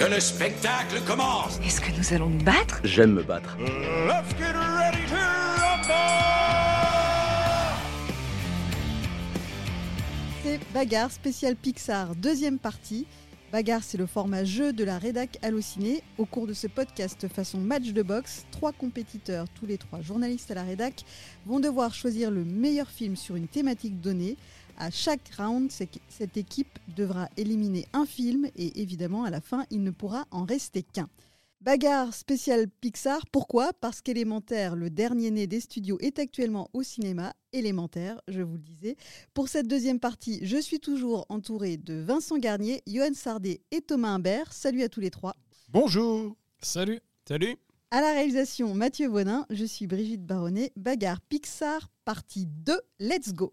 Que le spectacle commence Est-ce que nous allons nous battre? J'aime me battre. Let's get ready to rumble C'est Bagarre spécial Pixar, deuxième partie. Bagarre, c'est le format jeu de la rédac Allociné. Au cours de ce podcast façon match de boxe, trois compétiteurs, tous les trois journalistes à la rédac, vont devoir choisir le meilleur film sur une thématique donnée. À chaque round, cette équipe devra éliminer un film et évidemment, à la fin, il ne pourra en rester qu'un. Bagarre spécial Pixar, pourquoi? Parce qu'Élémentaire, le dernier né des studios, est actuellement au cinéma. Élémentaire, je vous le disais. Pour cette deuxième partie, je suis toujours entouré de Vincent Garnier, Johan Sardet et Thomas Imbert. Salut à tous les trois. Bonjour Salut. Salut. À la réalisation, Mathieu Bonin, je suis Brigitte Baronnet. Bagarre Pixar, partie 2, let's go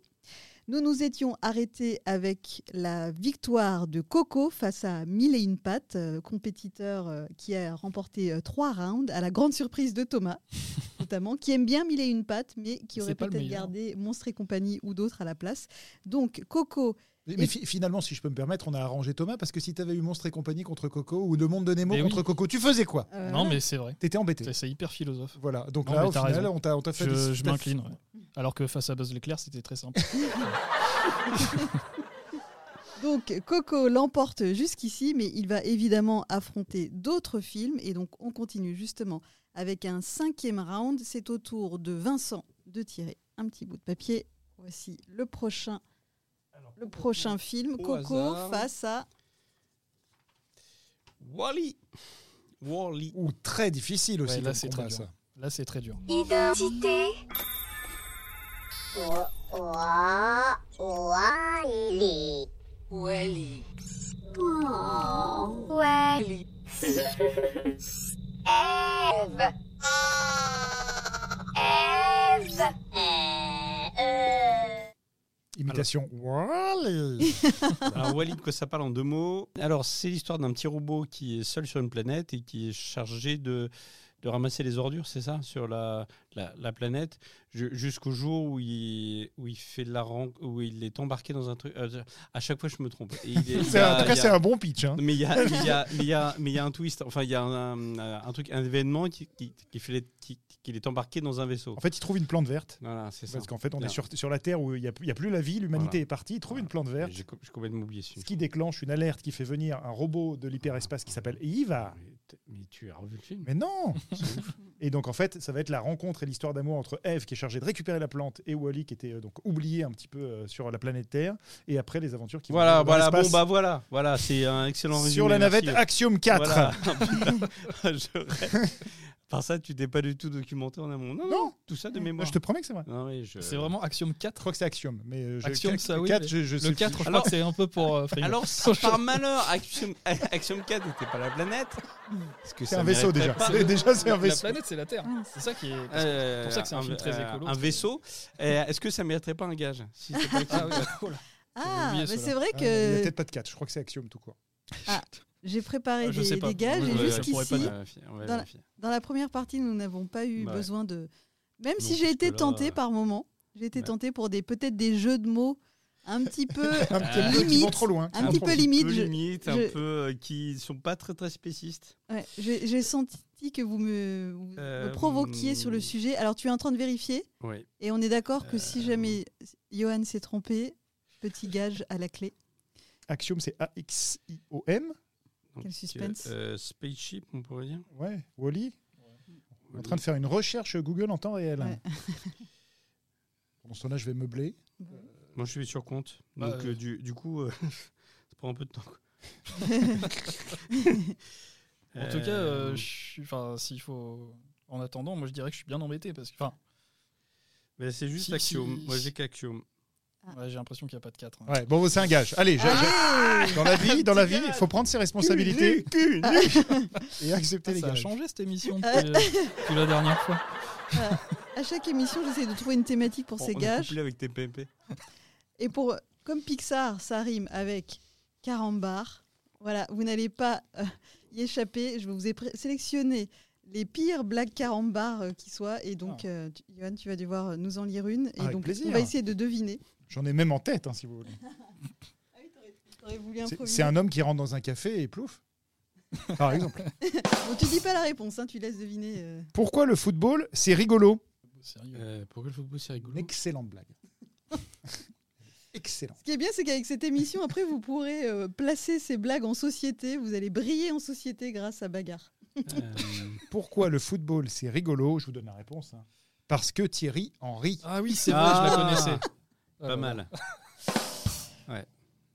Nous nous étions arrêtés avec la victoire de Coco face à Mille et une pattes, euh, compétiteur euh, qui a remporté euh, trois rounds, à la grande surprise de Thomas, notamment, qui aime bien Mille et une pattes, mais qui aurait peut-être gardé Monstre et compagnie ou d'autres à la place. Donc Coco Mais fi- finalement, si je peux me permettre, on a arrangé Thomas parce que si tu avais eu Monstre et compagnie contre Coco ou Le Monde de Nemo Mais oui. contre Coco, tu faisais quoi? Euh, Non, mais c'est vrai. T'étais embêté. C'est- hyper philosophe. Voilà, donc Non, là, au final, raison. on t'a fait Je, des- je m'incline. ouais. Alors que face à Buzz l'éclair, c'était très simple. Donc Coco l'emporte jusqu'ici, mais il va évidemment affronter d'autres films. Et donc on continue justement avec un cinquième round. C'est au tour de Vincent de tirer un petit bout de papier. Voici le prochain, le prochain film. au Coco hasard. face à... Wally. Wally. Ou très difficile aussi. Ouais, là, c'est très dur. ça. Là, c'est très dur. Identité. Eve. Eve. Euh, Imitation. Wally. Alors Wally, de quoi ça parle en deux mots Alors c'est l'histoire d'un petit robot qui est seul sur une planète et qui est chargé de, de ramasser les ordures, c'est ça, sur la, la, la planète, ju- jusqu'au jour où il, où il fait de la où il est embarqué dans un truc. euh, à chaque fois, je me trompe. Et il est- il y C'est- a- En tout cas, a- c'est un bon pitch. hein. Mais il y a, il y a, mais il y a, mais il y a un twist. Enfin, il y a un, truc, un événement qui, qui, qui fait qui- qu'il est embarqué dans un vaisseau. En fait, il trouve une plante verte. Voilà, c'est ça. Parce qu'en fait, on Bien. est sur, sur la Terre où il n'y a, a plus la vie, l'humanité Voilà. est partie. Il trouve Voilà. une plante verte, J'ai co- j'ai complètement oublié ce qui déclenche une alerte qui fait venir un robot de l'hyperespace qui s'appelle Eva. Mais tu as revu le film Mais non Et donc en fait, ça va être la rencontre et l'histoire d'amour entre Eve qui est chargée de récupérer la plante et Wally qui était euh, donc oublié un petit peu euh, sur la planète Terre et après les aventures qui vont Voilà, dans voilà, bon l'espace. bah voilà, voilà, c'est un excellent résumé. sur la navette merci. Axiom 4. Voilà. Je rêve. Par ça, tu t'es pas du tout documenté en amont. Non, non, Non. tout ça de Moi, mémoire. je te promets que c'est vrai. Non, oui, je- C'est vraiment Axiom 4. Je crois que c'est Axiom, mais euh, je- Axiom, quatre- ça, oui, quatre, mais je, je sais Le plus. 4, je crois Alors- que c'est un peu pour euh. Alors, si par malheur, Axiom, Axiom 4 n'était pas la planète, que C'est un vaisseau déjà. C'est- Déjà, c'est un La vaisseau. planète, c'est la Terre. C'est ça qui est. Euh, pour ça que c'est un film très écolo. Un vaisseau. Est-ce que ça mériterait pas un gage si c'est pas Ah 4? oh. Ah, mais c'est vrai Ah, non, il n'y a que peut-être pas de 4, je crois que c'est Axiom tout court. J'ai préparé Ah, je des, gages et ouais, jusqu'ici, Dans dans la première partie, nous n'avons pas eu besoin de... Même si j'ai été là, tentée euh, par moment, j'ai été ouais. tentée pour des peut-être des jeux de mots un petit peu... Un petit limite, trop loin. un petit peu limite. je- limite, un peu euh, qui sont pas très très spécistes. Ouais, j'ai senti que vous me, vous me Euh, provoquiez sur le sujet. Alors, tu es en train de vérifier Oui. et on est d'accord que Euh, si jamais Johan s'est trompé, petit gage à la clé. Axiom, c'est A-X-I-O-M. Donc, Quel suspense. euh, spaceship, on pourrait dire. Ouais, Wally. En train de faire une recherche Google en temps réel. Ouais. Pendant ce temps-là, je vais meubler. Moi, je suis sur compte. Bah, Donc, euh, euh, du, du coup, euh, ça prend un peu de temps. quoi. En tout cas, je suis- enfin, s'il faut. En attendant, moi je dirais que je suis bien embêté parce que, enfin, mais c'est juste Si- Axiom. si- Moi, j'ai qu'Axiom. Ouais, j'ai l'impression qu'il n'y a pas de 4. Ouais, bon, c'est un gage. Allez, j'ai- dans la vie, dans la vie, il faut prendre ses responsabilités et accepter les ça a gages. changé cette émission depuis, depuis la dernière fois. À chaque émission, j'essaie de trouver une thématique pour ces on est gages. couplé avec TPMP. Et pour, comme Pixar, ça rime avec carambar. Voilà, vous n'allez pas euh, y échapper. Je vous ai sélectionné les pires blagues carambar euh, qui soient. Et donc, euh, tu- Johan, tu vas devoir euh, nous en lire une. Et Avec donc, plaisir. on va essayer de deviner. J'en ai même en tête, hein, si vous voulez. Ah oui, t'aurais- t'aurais voulu C'est- un homme qui rentre dans un café et plouf. par exemple. Bon, tu dis pas la réponse, hein, tu laisses deviner. euh. Pourquoi le football, c'est rigolo Sérieux. Euh, pourquoi le football c'est rigolo excellente blague. Excellent. Ce qui est bien, c'est qu'avec cette émission, après, vous pourrez euh, placer ces blagues en société. Vous allez briller en société grâce à Bagarre. Euh, Pourquoi le football, c'est rigolo? Je vous donne la réponse. hein. Parce que Thierry Henry. Ah oui, c'est vrai, Ah. je la connaissais. Pas Euh, mal. Ouais.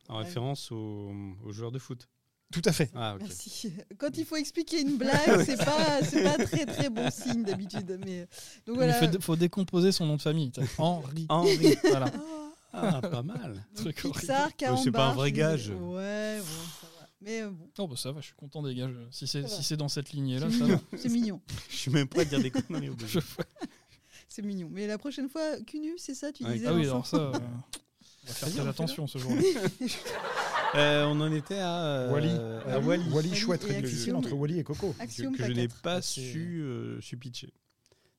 En référence au, au joueur de foot. Tout à fait. Ah, ok. Merci. Quand il faut expliquer une blague, c'est pas, c'est pas très très bon signe d'habitude. Mais donc Il voilà. faut, faut décomposer son nom de famille. Henri. Henri. Voilà. Ah, pas mal. Donc, Truc horrible. Pixar, c'est pas un vrai gage. Ouais, bon, ça va. Mais euh, bon, Oh, bah ça va, je suis content des je- Si c'est si c'est dans cette lignée-là, c'est ça va. mignon. C'est mignon. Je suis même pas à dire des conneries au Je- début. C'est mignon. Mais la prochaine fois, Cunu, c'est ça, tu Ouais. disais Ah oui, alors ça, euh, on va faire très attention ce jour-là. Euh, on en était à euh, Wally. à Wally. Wally, Wally chouette et réduction Axiom. entre Wally et Coco. que, Axiom que je n'ai pas Ah, su, euh, su pitcher.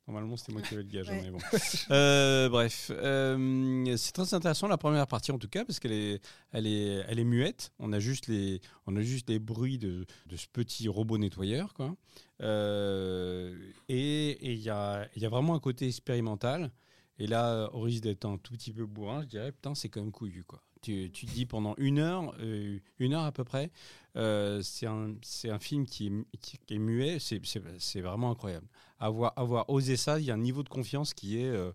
Normalement, c'était moi qui avais le gage, hein, Ouais. mais bon. Euh, bref, euh, c'est très intéressant la première partie en tout cas parce qu'elle est, elle est, elle est muette. On a juste les, on a juste les bruits de, de ce petit robot nettoyeur, quoi. Euh, et et il y a, il y a vraiment un côté expérimental. Et là, au risque d'être un tout petit peu bourrin, je dirais, putain, c'est quand même couillu, quoi. Tu, tu te dis pendant une heure, euh, une heure à peu près, euh, c'est un, c'est un film qui est, mu- qui, qui est muet, c'est, c'est, c'est vraiment incroyable. Avoir, osé ça, il y a un niveau de confiance qui est. euh,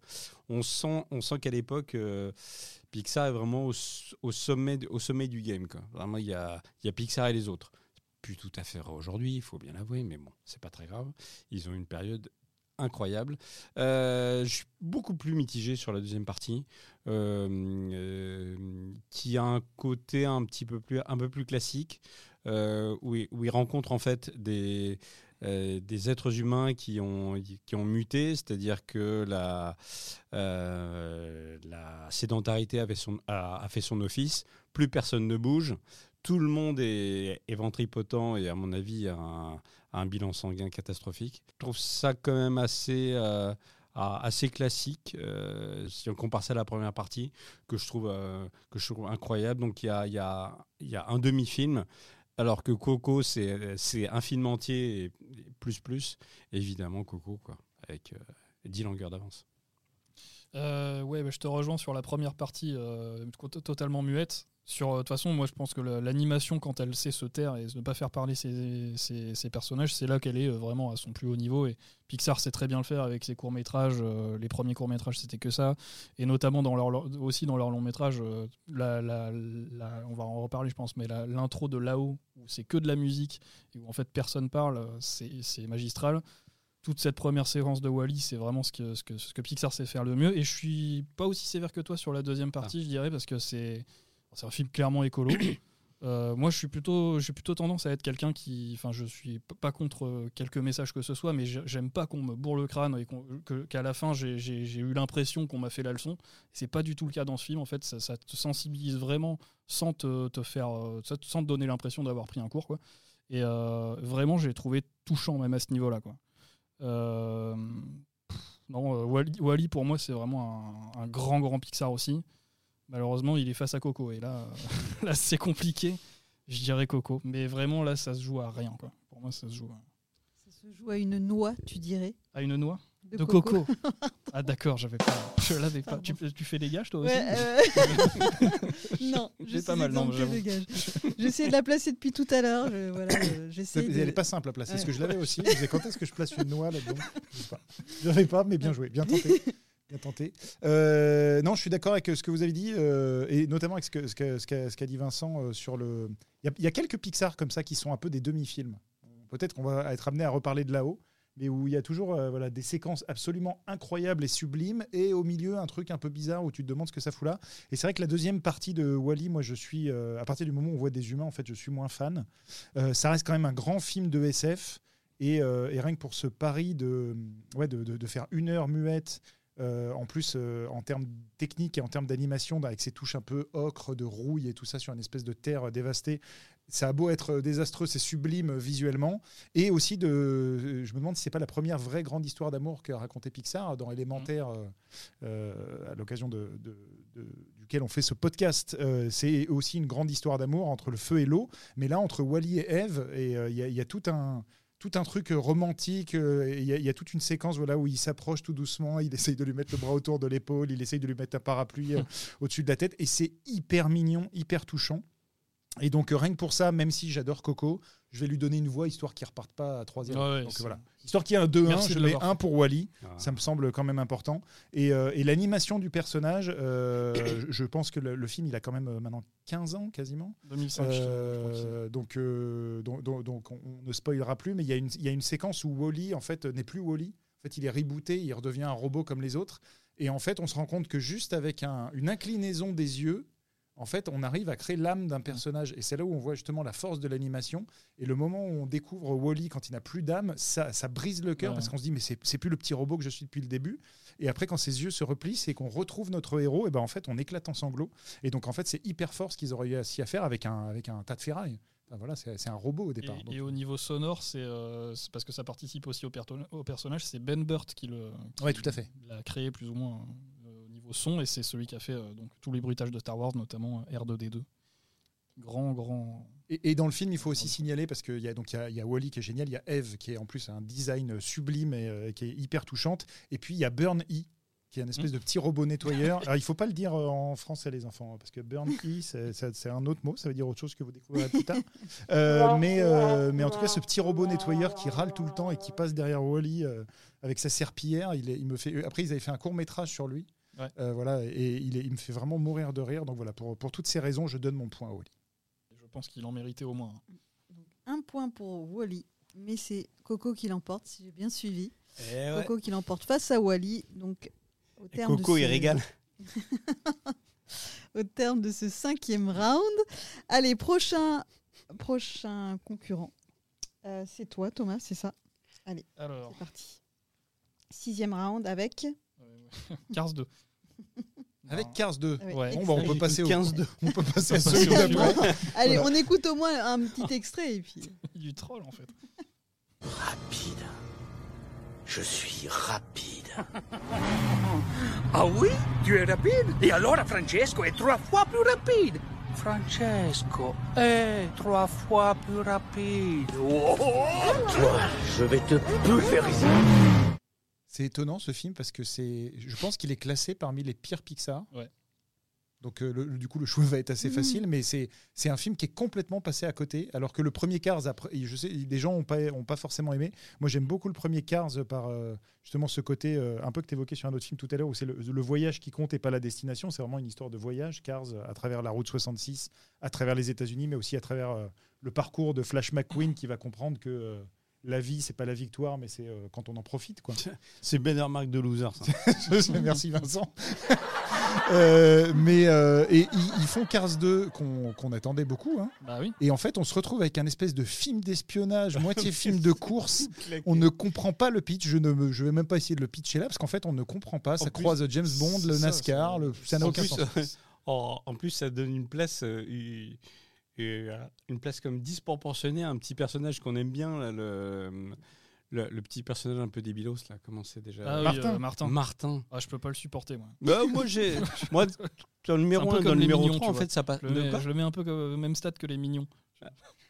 on sent, on sent qu'à l'époque, euh, Pixar est vraiment au, sommet, au sommet du game. Quoi. Vraiment, il y a, y a Pixar et les autres. Plus tout à fait aujourd'hui, il faut bien l'avouer, mais bon, c'est pas très grave. Ils ont une période incroyable. Euh, je suis beaucoup plus mitigé sur la deuxième partie, qui a un côté un petit peu plus, un peu plus classique, où, il, où il rencontre en fait des, euh, des êtres humains qui ont, qui ont muté, c'est-à-dire que la, euh, la sédentarité avait son, a, fait son office, plus personne ne bouge, tout le monde est, est ventripotent et à mon avis a un, bilan sanguin catastrophique. Je trouve ça quand même assez, euh, assez classique si on compare ça à la première partie que je trouve, que je trouve incroyable. Donc il y a, y a, il y a un demi-film. Alors que Coco, c'est un film et plus plus. Évidemment, Coco, quoi, avec euh, 10 longueurs d'avance. Euh, ouais, bah, je te rejoins sur la première partie euh, totalement muette. Sur, euh, de toute façon, moi je pense que l'animation, quand elle sait se taire et ne pas faire parler ses, ses- ses personnages, c'est là qu'elle est euh, vraiment à son plus haut niveau. Et Pixar sait très bien le faire avec ses courts-métrages. euh, les premiers courts-métrages, c'était que ça. Et notamment dans leur, leur- aussi dans la- la- la- on va en reparler, je pense, mais l'intro de là-haut, où c'est que de la musique et où en fait personne parle, c'est magistral toute cette première séquence de Wally, c'est vraiment ce que, ce, que, ce que Pixar sait faire le mieux. Et je suis pas aussi sévère que toi sur la deuxième partie, je dirais, parce que c'est c'est un film clairement écolo. Euh, moi, je suis plutôt, j'ai plutôt tendance à être quelqu'un qui, enfin, je suis pas contre euh, quelques messages que ce soit, mais j'ai- j'aime pas qu'on me bourre le crâne et qu'à la fin j'ai- eu l'impression qu'on m'a fait la leçon. C'est pas du tout le cas dans ce film. En fait, ça, ça te sensibilise vraiment sans te, te faire, euh, sans te donner l'impression d'avoir pris un cours, quoi. Et euh, vraiment, j'ai trouvé touchant même à ce niveau-là, quoi. Euh, non, Wally, Wally, pour moi, c'est vraiment un, un grand, grand Pixar aussi. Malheureusement, il est face à Coco. Et là, là c'est compliqué. Je dirais Coco. Mais vraiment, là, ça se joue à rien. Quoi. Pour moi, ça se joue à, Ça se joue à une noix, tu dirais. à une noix De, de coco. ah, d'accord, j'avais pas. Je l'avais pas. Tu, tu fais des gages, toi aussi Ouais, euh, non, je J'ai suis pas mal, non. J'essaie de la placer depuis tout à l'heure. je- Voilà, euh, Elle n'est pas simple à placer. Est-ce que je l'avais aussi Je disais, quand est-ce que je place une noix là-dedans? Je sais pas. Je l'avais pas, mais bien joué, bien tenté. Bien tenté. Euh, non, je suis d'accord avec ce que vous avez dit, euh, et notamment avec ce qu'a que, ce ce dit Vincent euh, sur le. Il y, a- quelques Pixar comme ça qui sont un peu des demi-films. Peut-être qu'on va être amené à reparler de là-haut, mais où il y a toujours euh, voilà, des séquences absolument incroyables et sublimes, et au milieu un truc un peu bizarre où tu te demandes ce que ça fout là. Et c'est vrai que la deuxième partie de Wally, moi je suis, euh, à partir du moment où on voit des humains, en fait, je suis moins fan. Euh, ça reste quand même un grand film de SF. Et, euh, et rien que pour ce pari de, ouais, de faire une heure muette, euh, en plus euh, en termes techniques et en termes d'animation, avec ces touches un peu ocre, de rouille et tout ça sur une espèce de terre dévastée, ça a beau être désastreux, c'est sublime visuellement. Et aussi, de, je me demande si c'est pas la première vraie grande histoire d'amour qu'a raconté Pixar dans Élémentaire euh, euh, à l'occasion de, de- de- du duquel on fait ce podcast. Euh, c'est aussi une grande histoire d'amour entre le feu et l'eau, mais là entre Wally et Eve, et euh, y, il y a tout un tout un truc romantique, euh, il y, a- il y a toute une séquence voilà, où il s'approche tout doucement, il essaye de lui mettre le bras autour de l'épaule, il essaye de lui mettre un parapluie euh, au-dessus de la tête, et c'est hyper mignon, hyper touchant. Et donc, euh, rien que pour ça, même si j'adore Coco, je vais lui donner une voix histoire qu'il reparte pas à 3 Ouais, ouais, Donc voilà. Histoire qu'il y ait un 2-1, Merci je mets un pour Wally. Ah. Ça me semble quand même important. Et, euh, et l'animation du personnage, euh, je- je pense que le, le film, il a quand même euh, maintenant 15 ans quasiment. 2005, je- je crois que c'est. Euh, donc, euh, donc, donc- donc on, on ne spoilera plus, mais il y, a une- il y a une séquence où Wally en fait n'est plus Wally. En fait, il est rebooté, il redevient un robot comme les autres. Et en fait, on se rend compte que juste avec un- une inclinaison des yeux, en fait, on arrive à créer l'âme d'un personnage. Et c'est là où on voit justement la force de l'animation. Et le moment où on découvre Wally quand il n'a plus d'âme, ça, ça brise le cœur Ouais. parce qu'on se dit, mais c'est plus le petit robot que je suis depuis le début. Et après, quand ses yeux se replient, c'est qu'on retrouve notre héros. Et ben en fait, on éclate en sanglots. Et donc, en fait, c'est hyper fort ce qu'ils auraient réussi à faire avec un, avec un tas de ferraille. Voilà, c'est un robot au départ. Et, Donc, et au niveau sonore, c'est euh, c'est parce que ça participe aussi au, personnage. C'est Ben Burt qui le qui Ouais, tout à fait. l'a créé plus ou moins euh, au niveau son, et c'est celui qui a fait euh, donc tous les bruitages de Star Wars, notamment euh, R2D2. Grand, grand. Et, et dans le film, il faut aussi signaler, parce qu'il y a, donc, il y, a, y a Wally qui est génial, il y a Eve qui est en plus un design sublime et euh, qui est hyper touchante, et puis il y a Burn E qui est un espèce de petit robot nettoyeur. Alors il faut pas le dire euh, en français les enfants, parce que Burn E c'est- un autre mot, ça veut dire autre chose que vous découvrirez plus tard. Euh, mais, euh, mais en tout cas, ce petit robot nettoyeur qui râle tout le temps et qui passe derrière Wally euh, avec sa serpillière, il, est- il me fait. Après, ils avaient fait un court métrage sur lui. Ouais. Euh, voilà, et il, est- il me fait vraiment mourir de rire. Donc voilà, pour, pour toutes ces raisons, je donne mon point à Wally. Je pense qu'il en méritait au moins. Un point pour Wally, mais c'est Coco qui l'emporte, si j'ai bien suivi. Eh ouais. Coco qui l'emporte face à Wally. Donc, au Et terme Coco, de il ce- régale. au terme de ce cinquième round. Allez, prochain, prochain concurrent. Euh, c'est toi, Thomas, c'est ça? Alors, C'est parti. Sixième round avec. Cars 2. Avec Non. Cars 2. avec Ouais. Bon, bah, on peut passer au 15 de. On peut passer à celui d'après. Allez, Voilà. on écoute au moins un petit extrait et puis. du troll en fait. Rapide. Je suis rapide. Ah oui? Tu es rapide? Et alors Francesco est trois fois plus rapide Francesco est trois fois plus rapide. Oh, Toi, je vais te pulvériser. C'est étonnant ce film parce que c'est, je pense qu'il est classé parmi les pires Pixar. Ouais. Donc euh, le- du coup le choix va être assez Mhm. facile, mais c'est c'est un film qui est complètement passé à côté. Alors que le premier Cars, après, je sais, les gens ont pas ont pas forcément aimé. Moi j'aime beaucoup le premier Cars par euh, justement ce côté euh, un peu que tu évoquais sur un autre film tout à l'heure où c'est le, le voyage qui compte et pas la destination. C'est vraiment une histoire de voyage. Cars à travers la route 66, à travers les États-Unis, mais aussi à travers euh, le parcours de Flash McQueen qui va comprendre que euh, la vie c'est pas la victoire, mais c'est euh, quand on en profite quoi. C'est Benner Mark de loser, ça. Merci Vincent. Euh, mais euh, et ils, ils font Cars 2 qu'on qu'on attendait beaucoup. hein. Bah oui. Et en fait, on se retrouve avec un espèce de film d'espionnage, moitié film de course. On ne comprend pas le pitch. Je ne me- je vais même pas essayer de le pitcher là parce qu'en fait, on ne comprend pas. Ça plus, croise James Bond, le c'est ça, NASCAR, le, ça n'a En aucun plus, sens. euh, en, en plus, ça donne une place, euh, une- une place comme disproportionnée à un petit personnage qu'on aime bien, là, le, le, le petit personnage un peu débilos là. Comment c'est déjà Ah oui, Martin. euh, Martin. Martin. Ah, je peux pas le supporter moi. Bah, moi, j'ai, moi, dans le numéro C'est un peu 1 dans le numéro mignons, 3, tu en vois. fait, ça passe. Je le, mets, quoi je le mets un peu comme- au même stade que les mignons.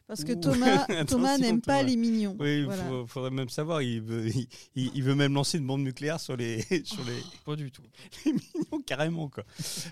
Parce que Ouh. Thomas, Thomas n'aime pas les mignons. Oui, il Voilà. faut- faudrait même savoir. Il veut, il, il- il veut même lancer une bombe nucléaire sur les, sur les, Pas du tout. les mignons carrément quoi.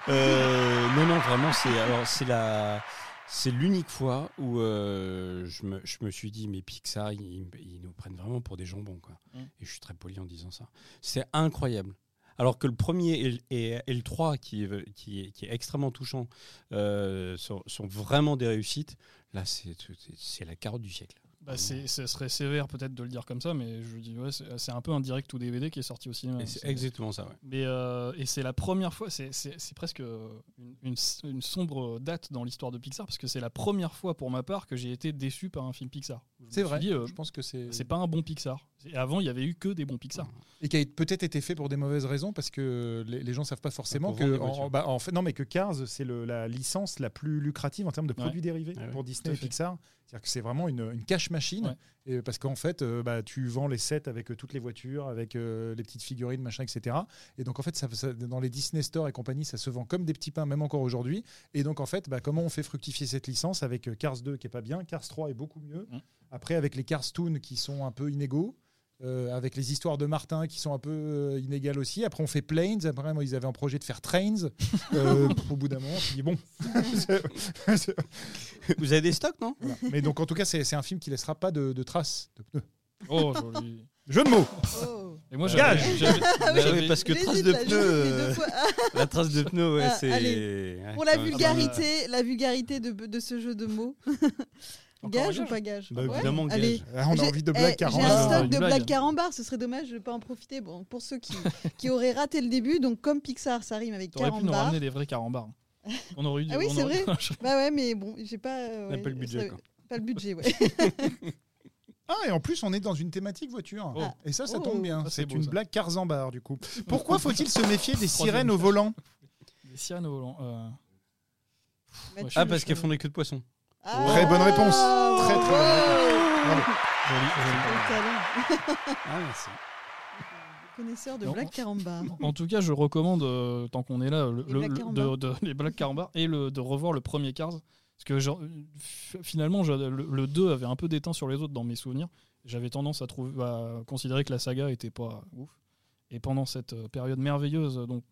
Euh, non non vraiment c'est alors c'est la c'est l'unique fois où euh, je, me, je me suis dit mais Pixar ils, ils nous prennent vraiment pour des jambons quoi. Mm. Et je suis très poli en disant ça. C'est incroyable. Alors que le premier et, le- et- et le 3, qui est, qui est, qui est extrêmement touchant, euh, sont, sont vraiment des réussites, là, c'est la carotte du siècle. Bah, c'est, ce serait sévère peut-être de le dire comme ça, mais je dis ouais, c'est, un peu un direct ou DVD qui est sorti au cinéma. C'est exactement ça, ouais. Mais euh, et c'est la première fois, c'est, presque une, une- une sombre date dans l'histoire de Pixar parce que c'est la première fois pour ma part que j'ai été déçu par un film Pixar. C'est vrai. dit, euh, je pense que c'est. c'est pas un bon Pixar. Et avant, il y avait eu que des bons Pixar. Et qui a peut-être été fait pour des mauvaises raisons parce que les, les gens savent pas forcément que en, bah, en fait non mais que Cars c'est le- la licence la plus lucrative en termes de Ouais. produits dérivés Ouais, ouais, pour Disney et. Pixar. C'est-à-dire que c'est vraiment une, une cash machine Ouais. et parce qu'en fait euh, bah, tu vends les sets avec euh, toutes les voitures, avec euh, les petites figurines machin etc. Et donc en fait ça, ça- dans les Disney Store et compagnie ça se vend comme des petits pains même encore aujourd'hui. Et donc en fait bah, comment on fait fructifier cette licence avec Cars 2 qui est pas bien, Cars 3 est beaucoup mieux. Mm. Après avec les Cars Toon qui sont un peu inégaux. Euh, avec les histoires de Martin qui sont un peu euh, inégales aussi. Après, on fait Planes. Après, moi, ils avaient un projet de faire Trains. Euh, au bout d'un moment, on s'est dit bon. Vous avez des stocks, non? Voilà. Mais donc, en tout cas, c'est un film qui laissera pas de, de traces de pneus. Oh, joli. Jeu de mots. Oh. Et moi, Gage. j'avais. Ah oui, parce que trace de deux euh, La trace de pneus, ouais, Ah, c'est. ouais, Pour la vulgarité, la vulgarité de, de ce jeu de mots. Gage ou pas gage Bah, Ouais. évidemment, gage. Allez. Ah, on a envie de eh, blagues J'ai carambar. un Ah, stock de blague. blagues carambar, ce serait dommage de ne pas en profiter. Bon, pour ceux qui, qui auraient raté le début, donc comme Pixar, ça rime avec T'aurais pu nous carambar. ramener des vrais carambars. On aurait eu du- Ah oui, on c'est aurait- Bah ouais, mais bon, j'ai pas. euh, On n'a ouais, pas le budget, quoi. Pas le budget, ouais. Ah, et en plus, on est dans une thématique voiture. Oh. Et ça, ça Oh. tombe bien. Ça, c'est une ça. blague Carzambar, du coup. Pourquoi faut-il se méfier des sirènes au volant? Des sirènes au volant. euh, Ah, parce qu'elles font des queues de poisson. Ah, Très bonne réponse. Très, très bonne oh Bravo. joli, joli. Ah, merci. Connaisseur de Non. blagues carambar. En tout cas, je recommande, euh, tant qu'on est là, le, Les le- Black de, de- les Black Carambars et le, de revoir le premier Cars. Parce que genre, finalement, je- le, le 2 avait un peu déteint sur les autres dans mes souvenirs. J'avais tendance à, trouver, à considérer que la saga était pas ouf. Et pendant cette euh, période merveilleuse dont,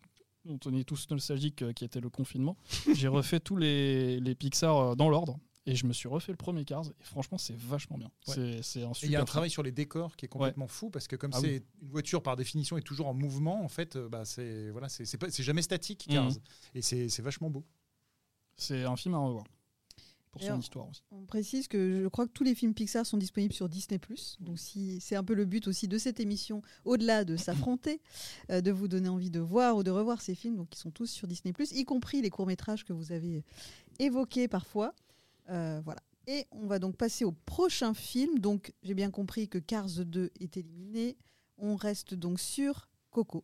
dont on est tous nostalgiques, euh, qui était le confinement, j'ai refait tous les, les Pixar dans l'ordre. Et je me suis refait le premier Cars. Et franchement, c'est vachement bien. Ouais. C'est- un il y a un film. travail sur les décors qui est complètement fou parce que comme Ah c'est une voiture par définition est toujours en mouvement, en fait, euh, bah, c'est voilà, c'est c'est pas- c'est jamais statique, Mhm. Cars. Et c'est c'est vachement beau. C'est un film à revoir. Pour son histoire aussi. On précise que je crois que tous les films Pixar sont disponibles sur Disney+. Donc si c'est un peu le but aussi de cette émission, au-delà de s'affronter, euh, de vous donner envie de voir ou de revoir ces films, donc ils sont tous sur Disney+, y compris les courts métrages que vous avez évoqués parfois. Euh, voilà. Et on va donc passer au prochain film. Donc j'ai bien compris que Cars 2 est éliminé. On reste donc sur Coco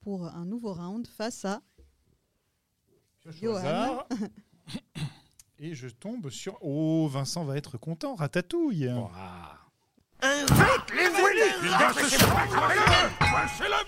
pour un nouveau round face à Johan. Et je tombe sur. Oh, Vincent va être content. Ratatouille. C'est la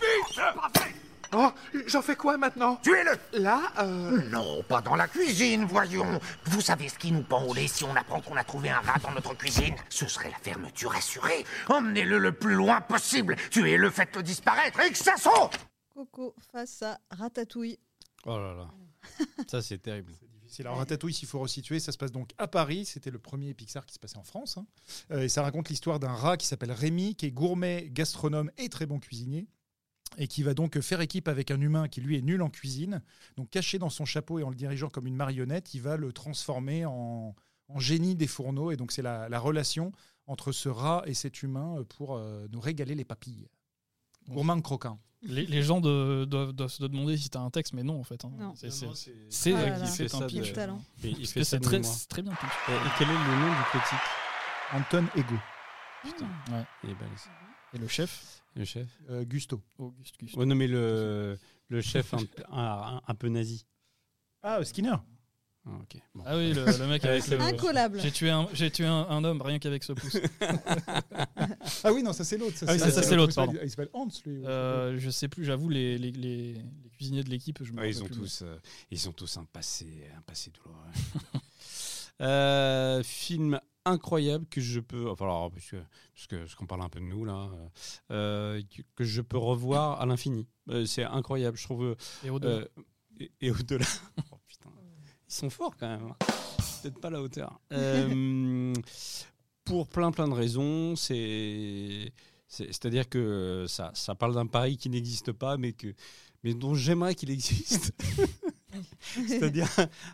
Oh, j'en fais quoi maintenant Tuez-le Là, euh... Non, pas dans la cuisine, voyons. Vous savez ce qui nous pend au lait si on apprend qu'on a trouvé un rat dans notre cuisine? Ce serait la fermeture assurée. Emmenez-le le plus loin possible. Tuez-le, faites-le disparaître et que ça saute Coco face à Ratatouille. Oh là là. Ça, c'est terrible. C'est la Ratatouille, s'il faut resituer, ça se passe donc à Paris. C'était le premier Pixar qui se passait en France. hein. Euh, et ça raconte l'histoire d'un rat qui s'appelle Rémi, qui est gourmet, gastronome et très bon cuisinier. Et qui va donc faire équipe avec un humain qui lui est nul en cuisine. Donc caché dans son chapeau et en le dirigeant comme une marionnette, il va le transformer en, en génie des fourneaux. Et donc c'est la, la relation entre ce rat et cet humain pour euh, nous régaler les papilles. Gourmand croquant. Les, les gens de- doivent, doivent se demander si t'as un texte, mais non, en fait. hein. C'est- c'est- c'est- C'est Ah fait fait un de- Quel talent. Et il fait ça c'est très, c'est très bien pitch. Et, et quel est le nom du petit? Anton Ego. Putain, Ouais. il est balèze. Et le chef? Le chef Euh, Gusto. Auguste Guste. Ouais, non, mais le, le chef un, un- un peu nazi. Ah, Skinner. Ah, ok. Bon. Ah oui, le, le mec avec c'est le. Incollable. J'ai tué, un, j'ai tué un, un homme rien qu'avec ce pouce. Ah oui, non, ça c'est l'autre. Ah oui, ça, ça, c'est l'autre, pardon. Il s'appelle Hans, lui. Euh, je sais plus, j'avoue, les, les, les, les cuisiniers de l'équipe, je me Ouais, ils, ont plus. tous, euh, ils ont tous un passé, un passé douloureux. Euh, film incroyable que je peux, enfin alors, parce que parce que parce qu'on parle un peu de nous là, euh, que, que je peux revoir à l'infini. Euh, c'est incroyable, je trouve. Et au-delà. euh, et, et au-delà. Oh, putain. Ils sont forts quand même. hein. Peut-être pas à la hauteur. Pour plein plein de raisons, c'est- c'est-à-dire que ça, ça parle d'un Paris qui n'existe pas, mais que mais dont j'aimerais qu'il existe. C'est-à-dire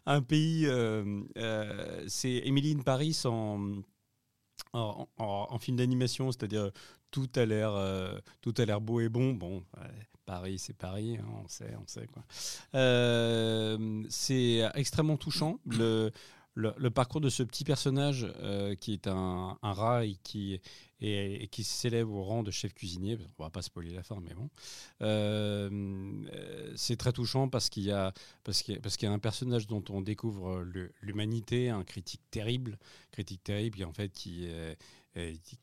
un pays, euh, euh, c'est Emily in Paris en, en, film d'animation, c'est-à-dire tout a l'air euh, tout a l'air beau et bon. Bon, Paris, c'est Paris, hein, on sait, on sait quoi. C'est extrêmement touchant. Le, le, parcours de ce petit personnage qui est un rat et qui, et, et qui s'élève au rang de chef cuisinier. On va pas spoiler la fin, mais bon. Euh, euh, c'est très touchant parce qu'il y a y a- un personnage dont on découvre l'humanité, un critique terrible, critique terrible, qui en fait qui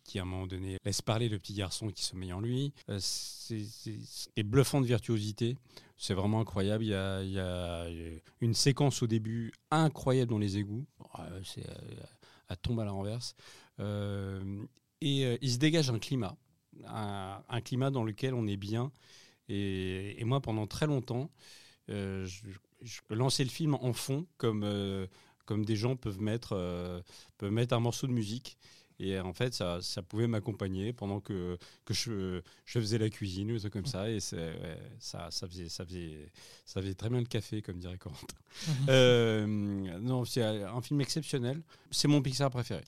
qui à un moment donné laisse parler le petit garçon qui sommeille en lui. Euh, c'est bluffant de virtuosité. C'est vraiment incroyable. Il y, a, une séquence au début incroyable dans les égouts. C'est euh, à tombe à la renverse. Et euh, il se dégage un climat, un, un climat dans lequel on est bien. Et, et moi, pendant très longtemps, euh, je, je lançais le film en fond, comme, euh, comme des gens peuvent mettre, peuvent mettre un morceau de musique. Et en fait, ça, ça pouvait m'accompagner pendant que, que je, je faisais la cuisine ou des trucs comme ça. Et ouais, ça, ça, faisait, ça, faisait, ça faisait très bien le café, comme dirait Corentin. Euh, non, c'est un film exceptionnel. C'est mon Pixar préféré.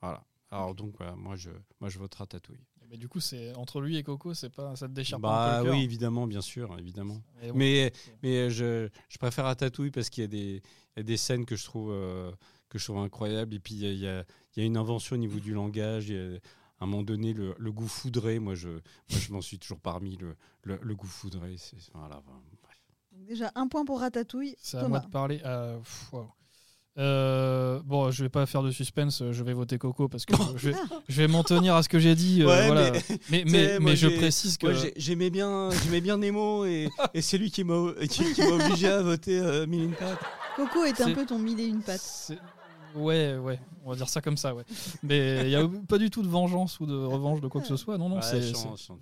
Voilà. Alors donc, voilà, moi, je, moi, je vote Ratatouille. Mais du coup, c'est entre lui et Coco, c'est pas, ça te déchire pas Bah un peu le oui, cœur évidemment, bien sûr, évidemment. Mais bon. Mais, mais je, je préfère Ratatouille parce qu'il y, a des- il y a des scènes que je trouve, euh, que je trouve incroyables. Et puis, il y a, il y a- il y a une invention au niveau du langage. Il y a, à un moment donné, le, le goût foudré, moi, je, moi, je m'en suis toujours parmi, le, le, le goût foudré. c'est- Voilà, déjà, un point pour Ratatouille. C'est à moi de parler. Euh, pff. Euh, bon, je vais pas faire de suspense, je vais voter Coco parce que je vais, je vais m'en tenir à ce que j'ai dit. euh, Ouais, voilà. mais- mais, je précise que. j'aimais bien, j'aimais bien Nemo et, et c'est lui qui m'a qui, qui m'a obligé à voter euh, Mille et une pattes. Coco est un peu ton mille et une pattes. Ouais, ouais, on va dire ça comme ça, ouais. Mais il n'y a pas du tout de vengeance ou de revanche de quoi que ce soit. Non, non, Ouais, c'est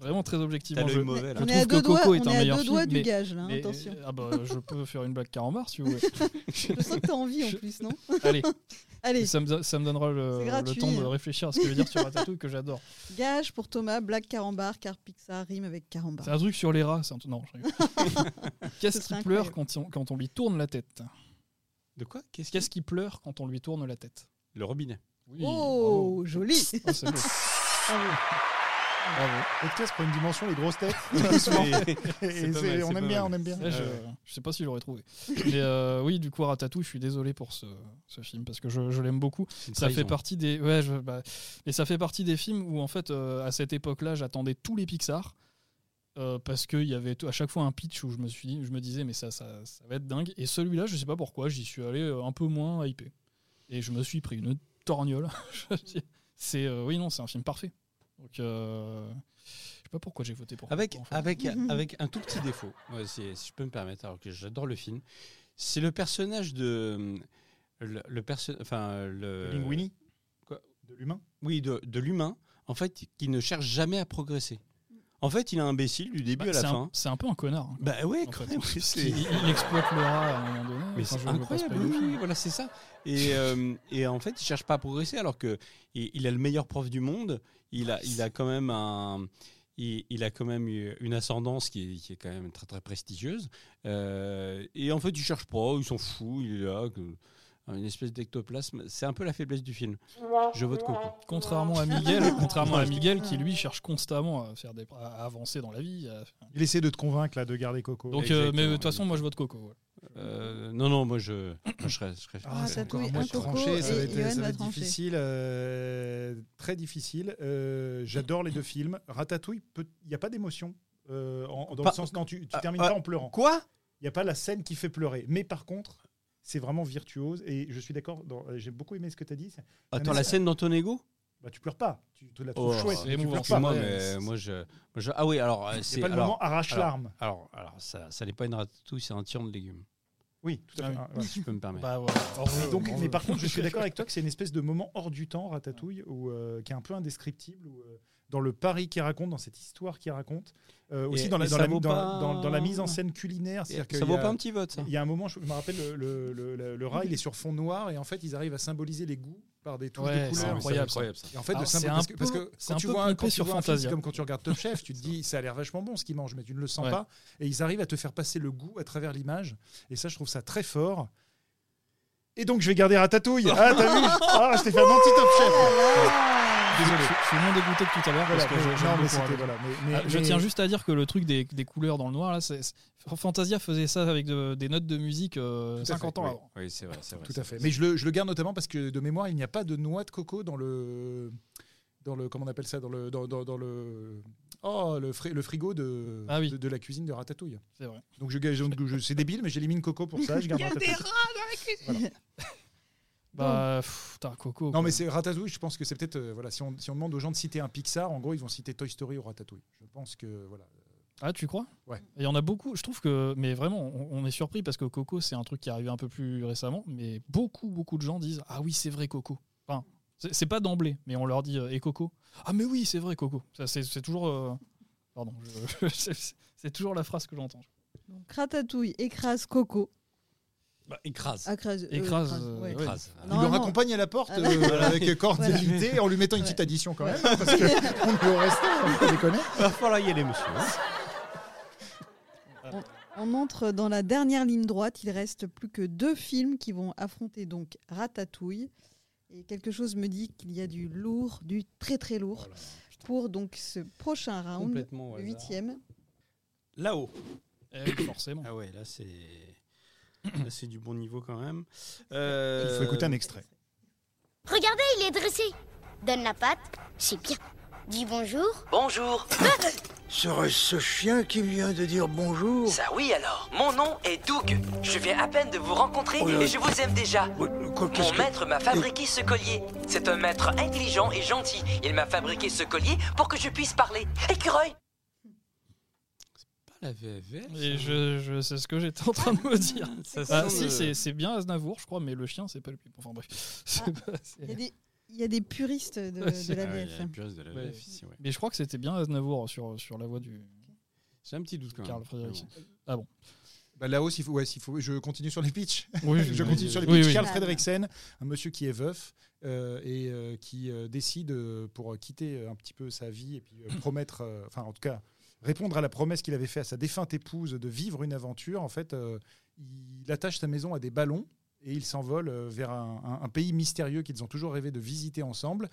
vraiment très objectivement. Je, mauvais, là. je On est à trouve deux que Coco doigts, est on un est à meilleur deux film. doigts du mais- gage, là, hein, mais- attention. Ah bah, je peux faire une blague carambar si vous voulez. Je sens que t'as envie en plus, non? Allez, Allez, ça me, don- ça me donnera le, temps de réfléchir à ce que je vais dire sur Ratatouille que j'adore. gage pour Thomas, blague carambar, car Pixar rime avec carambar. C'est un truc sur les rats. c'est un truc- Non, je rigole. Qu'est-ce qui pleure on, quand on lui tourne la tête? De quoi? Qu'est-ce Qu'est-ce qui pleure quand on lui tourne la tête? Le robinet. Oui, Oh, joli. Oh, c'est beau. Bravo. Podcast pour une dimension, les grosses têtes. Et C'est c'est- pas mal, on c'est aime pas bien, mal. on aime bien. Je, je sais pas si j'aurais trouvé. Mais euh, oui, du coup, Ratatouille, je suis désolé pour ce, ce film parce que je, je l'aime beaucoup. C'est une Ça fait trahison. partie des, ouais, je, bah, mais ça fait partie des films où en fait, euh, à cette époque-là, j'attendais tous les Pixar. Euh, parce qu'il y avait tout- à chaque fois un pitch où je me suis dit, je me disais mais ça, ça, ça va être dingue et celui-là je sais pas pourquoi j'y suis allé euh, un peu moins hypé et je me suis pris une torgnole c'est euh, oui non c'est un film parfait donc euh, je sais pas pourquoi j'ai voté pour Avec, en fait. avec, avec un tout petit défaut, ouais, si, si je peux me permettre, alors que j'adore le film, c'est le personnage de. Le, le perso- enfin, le, Linguini Quoi? De l'humain? Oui, de, de l'humain, en fait, qui ne cherche jamais à progresser. En fait, il est imbécile du début Bah, à la fin. c'est un, peu un connard hein, Bah ouais, quand même. Il, exploite le rat à un moment donné Mais c'est incroyable, oui, voilà, c'est ça. Et, euh, et en fait, il cherche pas à progresser alors que il, il a le meilleur prof du monde. Il a, il a quand même un, il, il a quand même une ascendance qui est, qui est quand même très très prestigieuse. Euh, et en fait, il cherche pas, il s'en fout, il est là, que- une espèce d'ectoplasme. C'est un peu la faiblesse du film. Je vote Coco. Contrairement à Miguel, contrairement à Miguel qui lui cherche constamment à faire des, à avancer dans la vie. à- Il essaie de te convaincre là de garder Coco. Donc, euh, mais de toute façon, moi je vote Coco. ouais. Euh, non, non, moi je, moi, je serais, je serais- Ah, ça encore un trancher, ça va être, ça va difficile, euh, très difficile. Euh, J'adore les deux films. Ratatouille, il n'y a pas d'émotion. euh, dans Pas- le sens, non, tu, tu Ah, termines ah, pas en pleurant. Quoi? Il n'y a pas la scène qui fait pleurer. Mais par contre, c'est vraiment virtuose. Et je suis d'accord, dans- euh, j'ai beaucoup aimé ce que tu as dit. c'est- Attends, mais la scène d'Antonego Bah, tu pleures pas. Tu te la trouves Oh, chouette. c'est mais tu émouvant, pleures pas. Moi, Ouais, mais c'est- moi je, moi, je- ah oui, alors euh, c'est pas le alors- moment arrache alors- larme. Alors, alors ça, ça n'est pas une ratatouille, c'est un tirant de légumes, Oui, tout à Ah fait. oui. Ah, ouais. si je peux me permettre. Bah, revoir, Donc, mais par contre, je suis d'accord avec toi que c'est une espèce de moment hors du temps, Ratatouille, où, euh, qui est un peu indescriptible, où, euh, dans le Paris qu'il raconte, dans cette histoire qu'il raconte, euh, aussi Et- dans la, et dans, ça la, vaut dans- pas- dans- dans la mise en scène culinaire. Et c'est-à-dire ça vaut y a- pas un petit vote, ça Il y a un moment, je me rappelle, le, le, le- le- le rat, il est sur fond noir, et en fait, ils arrivent à symboliser les goûts par des touches Ouais, de c'est couleurs. incroyable, incroyable ça. Et en fait, Alors, de un parce que, parce que quand un tu peu vois, un- quand sur tu vois un film, Fantasia. c'est comme quand tu regardes Top Chef, tu te dis ça a l'air vachement bon ce qu'ils mangent, mais tu ne le sens Ouais. pas. Et ils arrivent à te faire passer le goût à travers l'image. Et ça, je trouve ça très fort. Et donc, je vais garder Ratatouille. Ah, t'as vu? Ah, je t'ai fait un anti-Top Chef. Je, je suis non goûté que tout à l'heure. Voilà, parce que mais- je- non, j'aime mais beaucoup c'était- Ratatouille. voilà, mais- mais- Ah, je mais- tiens juste à dire que le truc des, des couleurs dans le noir, là, c'est- c'est- Fantasia faisait ça avec de- des notes de musique euh, Tout à 50 fait, ans oui. avant. Oui, c'est vrai, c'est vrai. Tout c'est à fait. vrai. Mais je le, je le garde notamment parce que de mémoire, il n'y a pas de noix de coco dans le. Dans le comment on appelle ça dans le dans, dans- dans le oh le, fri- le frigo de, Ah oui. de de la cuisine de Ratatouille. C'est vrai. Donc je, je- je- c'est débile mais j'élimine coco pour ça. Je garde Ratatouille. Bah, pff, putain, Coco. Non mais c'est Ratatouille. Je pense que c'est peut-être euh, voilà si on, si on demande aux gens de citer un Pixar, en gros ils vont citer Toy Story ou Ratatouille. Je pense que voilà. Ah, tu crois? Ouais. Il y en a beaucoup. Je trouve que, mais vraiment, on, on est surpris parce que Coco, c'est un truc qui est arrivé un peu plus récemment. Mais beaucoup, beaucoup de gens disent Ah oui, c'est vrai, Coco. Enfin, c'est c'est pas d'emblée, mais on leur dit euh, Et Coco Ah, mais oui, c'est vrai, Coco. Ça, C'est c'est toujours. euh, Pardon, je- c'est- c'est toujours la phrase que j'entends. Donc, Ratatouille écrase Coco. Bah, écrase. Écrase. euh, Écrase, euh, ouais. ouais. Écrase. Il Non, le non. raccompagne à la porte Ah, euh, voilà. avec cordialité en lui mettant une Ouais. petite addition quand même hein, parce que on peut rester, on peut déconner. Il va falloir y aller, monsieur. hein. On entre dans la dernière ligne droite. Il reste plus que deux films qui vont affronter donc Ratatouille. Et quelque chose me dit qu'il y a du lourd, du très très lourd, pour donc ce prochain round, le huitième. Là-haut. Eh oui, forcément. Ah ouais, là c'est c'est du bon niveau quand même. Euh, Il faut écouter un extrait. Regardez, il est dressé. Donne la patte, c'est bien. Dis bonjour. Bonjour. Serait-ce ce chien qui vient de dire bonjour? Ça oui alors. Mon nom est Doug. Je viens à peine de vous rencontrer Oh là. et je vous aime déjà. Quoi, Mon que- maître m'a fabriqué ce collier. C'est un maître intelligent et gentil. Il m'a fabriqué ce collier pour que je puisse parler. Écureuil la VFF. Et je, je c'est ce que j'étais en train de me dire. Ça Ah, sent si, le- c'est- c'est bien Aznavour, je crois, mais le chien, c'est pas le plus. Enfin bref. Ah. Il y a des, il y a des puristes de, Ouais, de c'est- la Ah ouais, il y a VF. la puriste de la Ouais. VF ici, ouais. Mais je crois que c'était bien Aznavour sur, sur la voix du J'ai un petit doute quand même. Karl Frédéric. Mais bon. Ah bon Bah, Là-haut, s'il faut, ouais, faut, je continue sur les pitchs. Oui, je oui, continue oui, sur les oui, pitchs. oui. Karl Fredriksen, un monsieur qui est veuf euh, et euh, qui euh, décide pour quitter un petit peu sa vie et puis euh, promettre, euh, enfin en tout cas répondre à la promesse qu'il avait fait à sa défunte épouse de vivre une aventure. En fait, euh, il attache sa maison à des ballons et il s'envole euh, vers un, un- un pays mystérieux qu'ils ont toujours rêvé de visiter ensemble.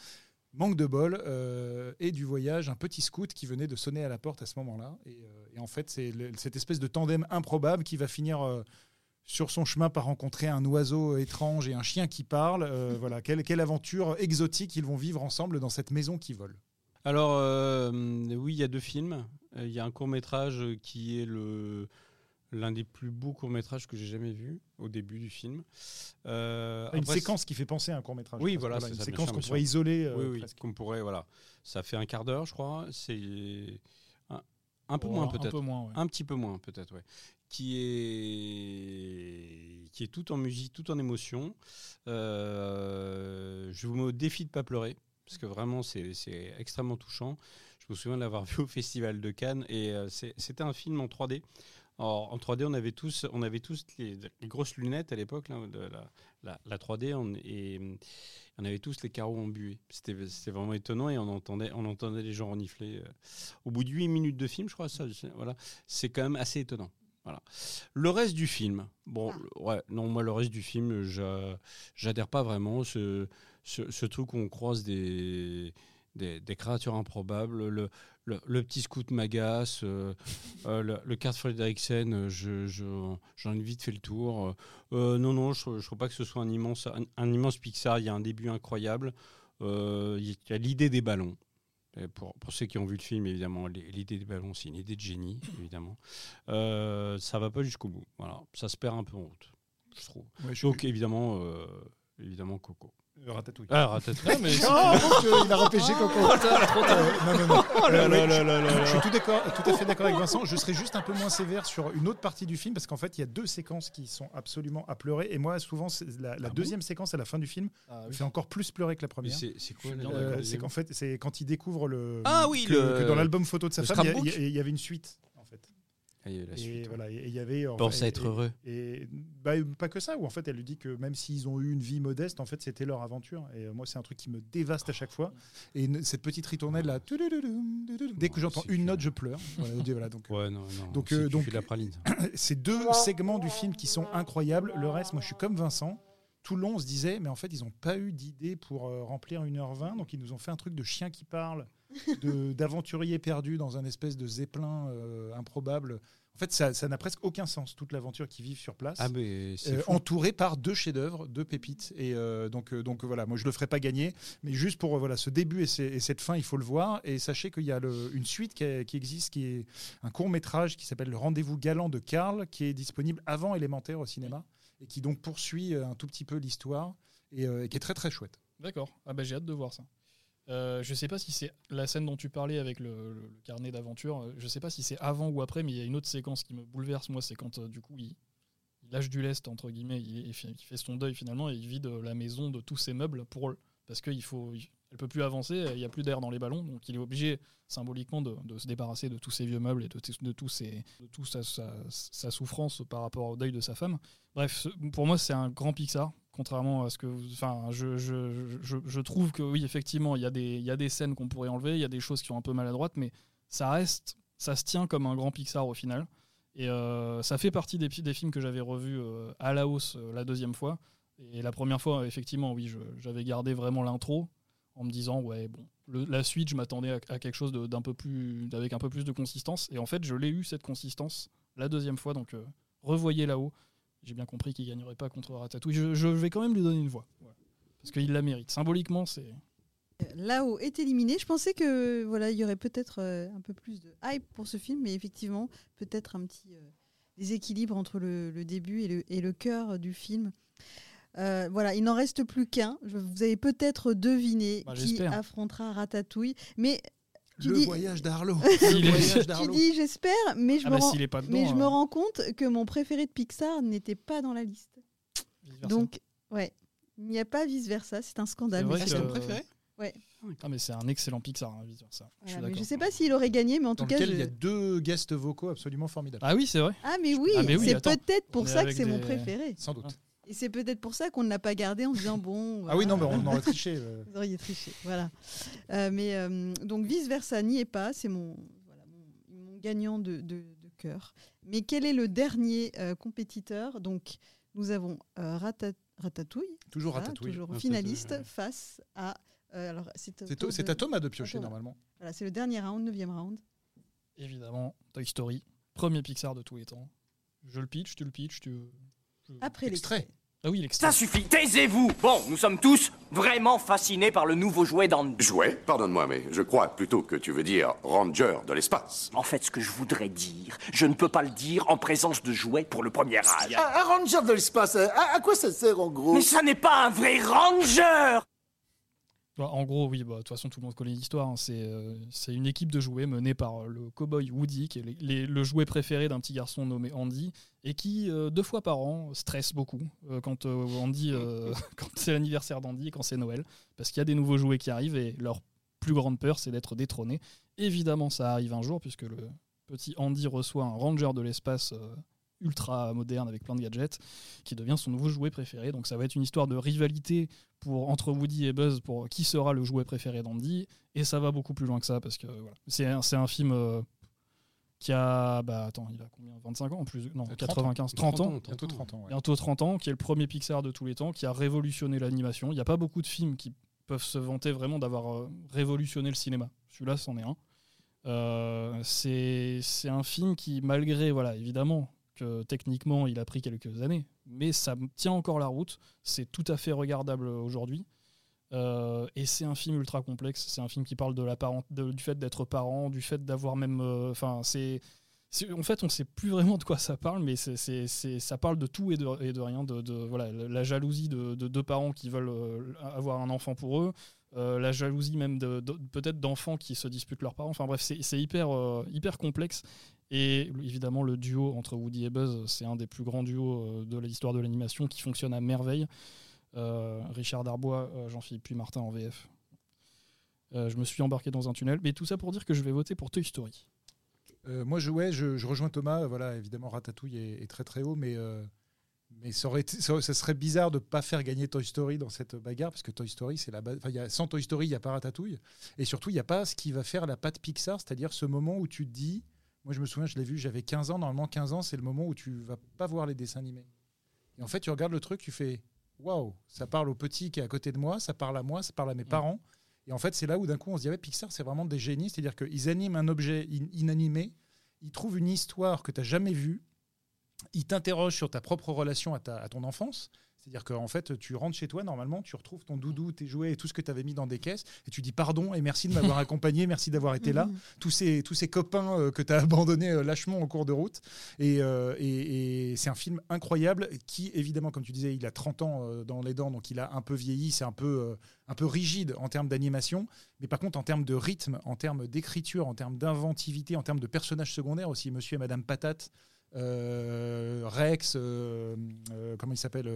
Manque de bol euh, et du voyage, un petit scout qui venait de sonner à la porte à ce moment-là. Et, euh, et en fait, c'est cette espèce de tandem improbable qui va finir sur son chemin par rencontrer un oiseau étrange et un chien qui parle. Euh, voilà, quelle, quelle aventure exotique ils vont vivre ensemble dans cette maison qui vole. Alors, euh, oui, il y a deux films. Euh, Il y a un court métrage qui est le l'un des plus beaux courts métrages que j'ai jamais vu au début du film. Euh, une après, séquence qui fait penser à un court métrage. Oui, voilà, une c'est ça, bien séquence qu'on pourrait isoler. euh, oui, qu'on pourrait, voilà. Ça fait un quart d'heure, je crois. C'est un, un peu Oh, moins un peut-être. peu moins, ouais. Un petit peu moins peut-être, ouais. Qui est qui est tout en musique, tout en émotion. Euh, je vous mets au défi de pas pleurer parce que vraiment c'est c'est extrêmement touchant. Je me souviens de l'avoir vu au Festival de Cannes et euh, c'était un film en 3D. Alors, en 3D, on avait tous, on avait tous les, les grosses lunettes à l'époque, la, la, la 3D, on, et on avait tous les carreaux embués. C'était c'était vraiment étonnant et on entendait, on entendait les gens renifler. euh. Au bout de 8 minutes de film, je crois, ça, c'est- voilà, c'est quand même assez étonnant. Voilà. Le reste du film, bon, le- ouais, non, moi, le reste du film, j'a- j'adhère pas vraiment. Ce, ce, ce truc où on croise des, des, des créatures improbables, le, le, le petit scout m'agace, euh, euh, le, le Kurt Frederiksen, euh, je, je- j'en ai vite fait le tour. Euh, non, non, je ne trouve pas que ce soit un immense, un, un immense Pixar. Il y a un début incroyable. Il y a l'idée des ballons. Et pour, pour ceux qui ont vu le film, évidemment, l'idée des ballons, c'est une idée de génie, évidemment. Ça va pas jusqu'au bout. Voilà, ça se perd un peu en route, je trouve. Ouais, je- Donc évidemment, évidemment Coco. Euh, Ratatouille. Ah, Ratatouille. Ah, mais Oh, il a repêché Coco. Euh, non, non, non. Oh là Euh, là ouais, là je- là là Je suis tout, d'accord- tout à fait d'accord avec Vincent. Je serais juste un peu moins sévère sur une autre partie du film parce qu'en fait, il y a deux séquences qui sont absolument à pleurer. Et moi, souvent, c'est la, la bon deuxième séquence à la fin du film Ah, me oui. fait encore plus pleurer que la première. c'est c'est quoi Euh, c'est qu'en fait, c'est quand il découvre le. Ah oui, que, le- que dans l'album photo de sa le femme, y y, il y avait une suite. La Et suite, voilà, et il y avait. en Pense fait, à être et- heureux. Et bah, pas que ça, où en fait, elle lui dit que même s'ils ont eu une vie modeste, en fait, c'était leur aventure. Et euh, moi, c'est un truc qui me dévaste à chaque fois. Et cette petite ritournelle là, dès que j'entends une note, je pleure. Voilà, voilà, donc, Ouais, non, non. Donc, c'est euh, donc- la praline. ces deux segments du film qui sont incroyables. Le reste, moi, je suis comme Vincent. Tout le long, on se disait, mais en fait, ils n'ont pas eu d'idée pour euh, remplir 1h20. Donc, ils nous ont fait un truc de chien qui parle d'aventuriers perdus dans un espèce de zeppelin euh, improbable. En fait, ça n'a presque aucun sens, toute l'aventure qu'ils vivent sur place. Ah, mais Euh, fou. entouré par deux chefs-d'œuvre, deux pépites. Et euh, donc, donc voilà, moi je le ferai pas gagner, mais juste pour voilà ce début et, cette fin, il faut le voir. Et sachez qu'il y a le- une suite qui, existe, qui est un court métrage qui s'appelle Le Rendez-vous galant de Karl, qui est disponible avant élémentaire au cinéma et qui donc poursuit un tout petit peu l'histoire et, et qui est très très chouette. D'accord. Ah bah j'ai hâte de voir ça. Euh, je sais pas si c'est la scène dont tu parlais avec le, carnet d'aventure. euh, Je sais pas si c'est avant ou après, mais il y a une autre séquence qui me bouleverse. Moi, c'est quand euh, du coup il, lâche du lest entre guillemets, il, il fait, son deuil finalement et il vide la maison de tous ses meubles parce qu'il faut, il- elle peut plus avancer, il y a plus d'air dans les ballons, donc il est obligé symboliquement de, se débarrasser de tous ses vieux meubles et de, de de sa, sa- souffrance par rapport au deuil de sa femme. Bref, pour moi, c'est un grand Pixar, contrairement à ce que. vous- Enfin, je, je, je, trouve que oui, effectivement, il y, a des- y a des scènes qu'on pourrait enlever, il y a des choses qui sont un peu maladroites, mais ça reste. Ça se tient comme un grand Pixar au final. Et euh, ça fait partie des, films que j'avais revus euh, à la hausse euh, la deuxième fois. Et la première fois, effectivement, oui, j'avais gardé vraiment l'intro en me disant, ouais, bon, la suite, je m'attendais à, quelque chose d'un peu plus, avec un peu plus de consistance. Et en fait, je l'ai eu cette consistance la deuxième fois. Donc, revoyez là-haut. J'ai bien compris qu'il gagnerait pas contre Ratatouille. Je, je vais quand même lui donner une voix. Parce qu'il la mérite. Symboliquement, c'est. Là-haut est éliminé. Je pensais que voilà, il y aurait peut-être euh, un peu plus de hype pour ce film, mais effectivement, peut-être un petit euh, déséquilibre entre le, le début et le, et le cœur du film. Euh, voilà, il n'en reste plus qu'un. Vous avez peut-être deviné Bah, qui affrontera Ratatouille, mais tu Le dis- voyage d'Arlo. Tu dis j'espère, mais je Ah me bah, rends, s'il est pas dedans, mais je me euh. rends compte que mon préféré de Pixar n'était pas dans la liste. Vice-versa. Donc ouais, il n'y a pas vice versa. C'est un scandale. C'est ton préféré Ouais. Ah, mais c'est un excellent Pixar, hein, vice versa. Je je sais pas s'il aurait gagné, mais en Dans tout cas, lequel je- il y a deux guests vocaux absolument formidables. Ah oui, c'est vrai. Ah mais oui, Ah, oui, c'est peut-être pour ça que c'est mon préféré. Sans doute. Et c'est peut-être pour ça qu'on ne l'a pas gardé en se disant bon. Ah oui, non, mais on aurait triché. euh. Vous auriez triché, voilà. Euh, mais euh, donc vice versa n'y est pas, c'est mon, voilà, mon, mon gagnant de, de, de cœur. Mais quel est le dernier euh, compétiteur? Donc nous avons euh, Rata- Ratatouille, Toujours voilà, Ratatouille. toujours Ratatouille, finaliste ouais. face à. euh, alors c'est à Thomas de piocher, normalement. Voilà, c'est le dernier round, neuvième round. Évidemment, Toy Story, premier Pixar de tous les temps. Je le pitch, tu le pitch, tu. je- Après l'extrait. Ah oui, l'extrait. Ça suffit, taisez-vous Bon, nous sommes tous vraiment fascinés par le nouveau jouet d'Andy. Jouet? Pardonne-moi, mais je crois plutôt que tu veux dire ranger de l'espace. En fait, ce que je voudrais dire, je ne peux pas le dire en présence de jouets pour le premier âge. Un, un ranger de l'espace, à, à quoi ça sert en gros? Mais ça n'est pas un vrai ranger en gros, oui, bah, de toute façon, tout le monde connaît l'histoire. hein. C'est euh, c'est une équipe de jouets menée par euh, le cowboy Woody, qui est le jouet préféré d'un petit garçon nommé Andy, et qui, euh, deux fois par an, stresse beaucoup quand, quand c'est l'anniversaire d'Andy et quand c'est Noël, parce qu'il y a des nouveaux jouets qui arrivent et leur plus grande peur, c'est d'être détrôné. Évidemment, ça arrive un jour, puisque le petit Andy reçoit un ranger de l'espace ultra moderne avec plein de gadgets, qui devient son nouveau jouet préféré. Donc ça va être une histoire de rivalité pour, entre Woody et Buzz pour qui sera le jouet préféré d'Andy. Et ça va beaucoup plus loin que ça, parce que voilà. c'est un, un film euh, qui a... Bah attends, il a combien? 25 ans en plus? Non, 30 95, ans. 30 ans. Bientôt 30 ans, ouais. Bientôt 30 ans, qui est le premier Pixar de tous les temps, qui a révolutionné l'animation. Il n'y a pas beaucoup de films qui peuvent se vanter vraiment d'avoir euh, révolutionné le cinéma. Celui-là, c'en est un. Euh, c'est c'est un film qui, malgré, voilà, évidemment, que techniquement il a pris quelques années, mais ça tient encore la route. C'est tout à fait regardable aujourd'hui. Euh, et c'est un film ultra complexe. C'est un film qui parle de la parent, du fait d'être parent, du fait d'avoir même. euh, Enfin, c'est. En fait, on sait plus vraiment de quoi ça parle, mais c'est, ça parle de tout et de, et de rien. De, voilà, la jalousie de, de deux parents qui veulent euh, avoir un enfant pour eux, la jalousie même de, peut-être d'enfants qui se disputent leurs parents. Enfin bref, c'est, hyper, hyper complexe. Et évidemment, le duo entre Woody et Buzz, c'est un des plus grands duos euh, de l'histoire de l'animation qui fonctionne à merveille. Euh, Richard Darbois, euh, Jean-Philippe Puy Martin en VF. Je me suis embarqué dans un tunnel, mais tout ça pour dire que je vais voter pour Toy Story. Moi, je, ouais, je, rejoins Thomas. Voilà, évidemment, Ratatouille est, très très haut, mais, mais ça, ça, serait bizarre de ne pas faire gagner Toy Story dans cette bagarre, parce que Toy Story, c'est la base. Sans Toy Story, il n'y a pas Ratatouille. Et surtout, il n'y a pas ce qui va faire la patte Pixar, c'est-à-dire ce moment où tu te dis. Moi, je me souviens, je l'ai vu, j'avais 15 ans. Normalement, 15 ans, c'est le moment où tu vas pas voir les dessins animés. Et en fait, tu regardes le truc, tu fais waouh, ça parle au petit qui est à côté de moi, ça parle à moi, ça parle à mes parents. Et en fait, c'est là où d'un coup, on se dit, ouais, Pixar, c'est vraiment des génies. C'est-à-dire qu'ils animent un objet in- inanimé, ils trouvent une histoire que tu n'as jamais vue, ils t'interrogent sur ta propre relation à, ta- à ton enfance. C'est-à-dire qu'en fait, tu rentres chez toi, normalement, tu retrouves ton doudou, tes jouets et tout ce que tu avais mis dans des caisses, et tu dis pardon et merci de m'avoir accompagné, merci d'avoir été là. Mhm. Tous ces, tous ces copains euh, que tu as abandonnés euh, lâchement en cours de route. Et, euh, et- et c'est un film incroyable qui, évidemment, comme tu disais, il a 30 ans dans les dents, donc il a un peu vieilli, c'est un peu, un peu rigide en termes d'animation. Mais par contre, en termes de rythme, en termes d'écriture, en termes d'inventivité, en termes de personnages secondaires aussi, Monsieur et Madame Patate. Euh, Rex, euh, euh, comment il s'appelle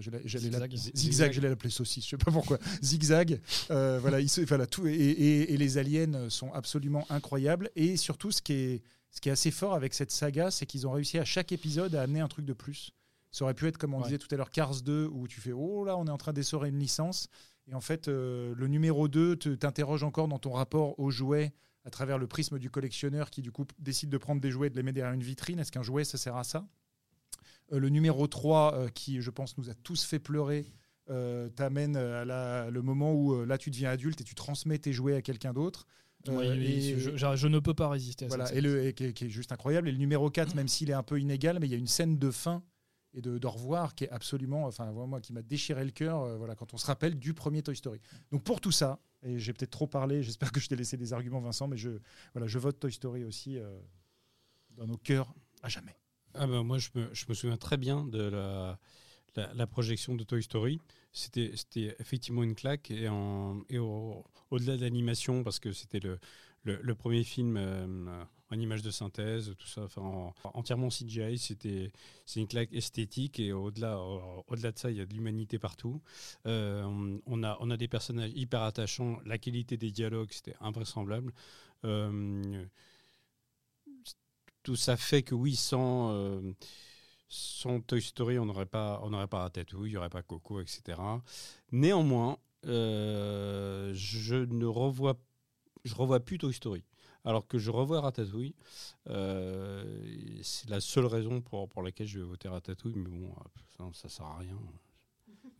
Zigzag. Zigzag, Zigzag. j'allais l'appeler saucisse, je sais pas pourquoi. Zigzag, voilà, il se- voilà tout, et, et- et les aliens sont absolument incroyables. Et surtout, ce qui est, ce qui est assez fort avec cette saga, c'est qu'ils ont réussi à chaque épisode à amener un truc de plus. Ça aurait pu être, comme on Ouais. disait tout à l'heure, Cars 2, où tu fais Oh là, on est en train d'essorer une licence. Et en fait, le numéro 2 te- t'interroge encore dans ton rapport aux jouets à travers le prisme du collectionneur qui, du coup, décide de prendre des jouets et de les mettre derrière une vitrine. Est-ce qu'un jouet, ça sert à ça? Euh, Le numéro 3, euh, qui, je pense, nous a tous fait pleurer, euh, t'amène à la- le moment où là, tu deviens adulte et tu transmets tes jouets à quelqu'un d'autre. Oui, oui, et- je, je- je ne peux pas résister à voilà, cette et, le, et qui, est, qui est juste incroyable. Et le numéro 4, même s'il est un peu inégal, mais il y a une scène de fin et de, de revoir qui est absolument, enfin, moi, qui m'a déchiré le cœur euh, voilà, quand on se rappelle du premier Toy Story. Donc pour tout ça, et j'ai peut-être trop parlé, j'espère que je t'ai laissé des arguments, Vincent, mais je, voilà, je vote Toy Story aussi euh, dans nos cœurs à jamais. Ah ben, moi, je me, je me souviens très bien de la, la, projection de Toy Story. C'était effectivement une claque et, et au- au-delà de l'animation, parce que c'était le, le, le premier film euh, en image de synthèse, tout ça, enfin, en- entièrement CGI, c'était c'est une claque esthétique et au-delà au- au-delà de ça, il y a de l'humanité partout. Euh, on, a, on a des personnages hyper attachants, la qualité des dialogues, c'était invraisemblable. Euh, tout ça fait que oui, sans, euh, Toy Story, on n'aurait pas, on n'aurait pas Ratatouille, il n'y aurait pas Coco, etc. Néanmoins, euh, je ne revois, je revois plus Toy Story. Alors que je revois Ratatouille, euh, c'est la seule raison pour, pour laquelle je vais voter Ratatouille, mais bon, ça, ça sert à rien.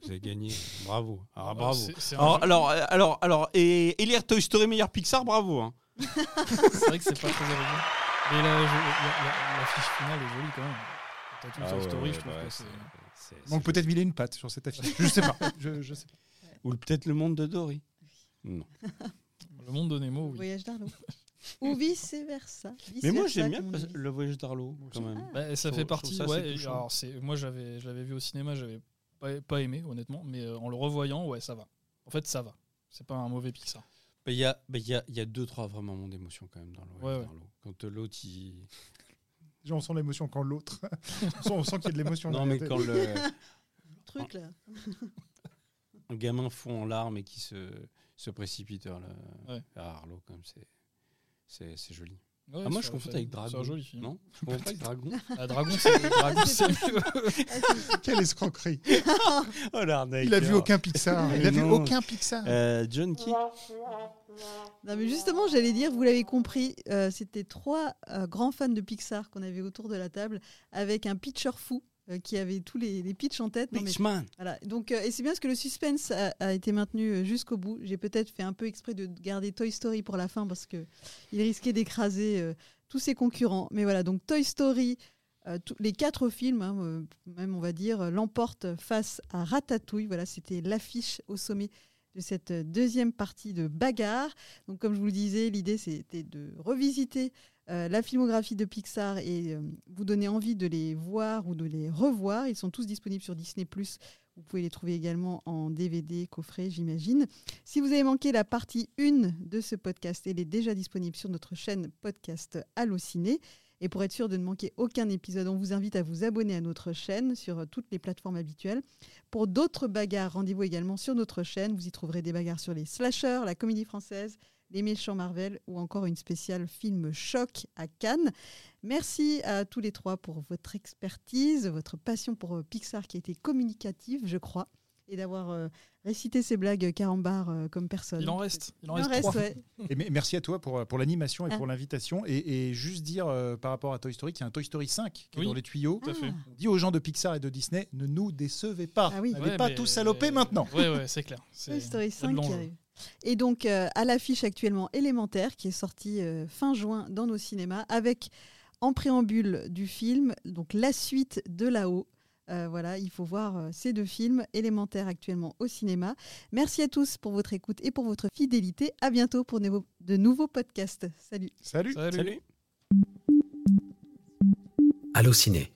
Vous avez gagné, bravo. Alors, Ah, bravo. c'est- c'est un alors, jeu- alors, alors, alors, et élire Toy Story meilleur Pixar, bravo. hein. c'est vrai que c'est pas très original. Mais la, la- la- la fiche finale est jolie quand même. T'as tout Ah Toy ouais, Story, ouais, je trouve bah que c'est. c'est- Il manque peut-être mille et une pattes sur cette affiche. Je sais pas. Je, je sais pas. Ou peut-être le monde de Dory. Non. Le monde de Nemo, oui. Voyage d'Arlo. Ou vice versa. Mais moi j'aime bien le voyage d'Arlo quand même. Bah, ça fait partie. ça, ouais, alors moi j'avais je l'avais vu au cinéma, j'avais pas, pas aimé honnêtement, mais euh, en le revoyant, ouais, ça va. En fait, ça va. C'est pas un mauvais Pixar. Bah, Il y, a, bah, il y, a, il y a deux, trois vraiment moments d'émotion quand même dans le voyage Ouais, ouais. d'Arlo. Quand euh, l'autre il. On sent l'émotion quand l'autre. on sent, qu'il y a de l'émotion. Non, mais quand le, Truc là. un gamin fond en larmes et qui se, se précipite vers, le, Ouais. vers Arlo, comme c'est. C'est c'est joli. Ouais, ah, moi, je confonds avec c'est un Dragon. joli film. Non Je confonds pas avec Dragon. Ah, Dragon, c'est Dragon, mieux. Quelle escroquerie. oh, l'arnaqueur. Il a vu aucun Pixar. Il a vu aucun Pixar. Euh, John Key. Non, mais justement, j'allais dire, vous l'avez compris, euh, c'était trois euh, grands fans de Pixar qu'on avait autour de la table, avec un pitcher fou euh, qui avait tous les, les pitchs en tête. Non, mais-. Voilà. Donc, euh, et c'est bien parce que le suspense a, a été maintenu euh, jusqu'au bout. J'ai peut-être fait un peu exprès de garder Toy Story pour la fin parce que il risquait d'écraser euh, tous ses concurrents. Mais voilà, donc Toy Story, les quatre films, hein, même on va dire, l'emportent face à Ratatouille. Voilà, c'était l'affiche au sommet de cette deuxième partie de bagarre. Donc, comme je vous le disais, l'idée c'était de revisiter euh, la filmographie de Pixar et euh, vous donner envie de les voir ou de les revoir. Ils sont tous disponibles sur Disney+. Vous pouvez les trouver également en DVD, coffret, j'imagine. Si vous avez manqué la partie 1 de ce podcast, elle est déjà disponible sur notre chaîne podcast Allociné. Et pour être sûr de ne manquer aucun épisode, on vous invite à vous abonner à notre chaîne sur euh, toutes les plateformes habituelles. Pour d'autres bagarres, rendez-vous également sur notre chaîne. Vous y trouverez des bagarres sur les slashers, la comédie française, les méchants Marvel ou encore une spéciale film choc à Cannes. Merci à tous les trois pour votre expertise, votre passion pour euh, Pixar qui a été communicative, je crois, et d'avoir euh, récité ces blagues carambar euh, comme personne. Il en reste. Il en Il en reste, reste, trois. ouais. Et merci à toi pour, pour l'animation et Ah. pour l'invitation. Et, et juste dire euh, par rapport à Toy Story qu'il y a un Toy Story 5 qui est Oui, dans les tuyaux. tout à fait. On dit aux gens de Pixar et de Disney ne nous décevez pas. Ah oui. N'allez Ouais, pas tout saloper maintenant. Ouais, c'est clair. Toy C'est- Story il y a de 5 qui arrive. Et donc, euh, à l'affiche actuellement élémentaire, qui est sorti euh, fin juin dans nos cinémas, avec en préambule du film, donc la suite de là-haut. Euh, voilà, il faut voir euh, ces deux films élémentaires actuellement au cinéma. Merci à tous pour votre écoute et pour votre fidélité. À bientôt pour de nouveaux- podcasts. Salut. Salut. Salut. Allociné,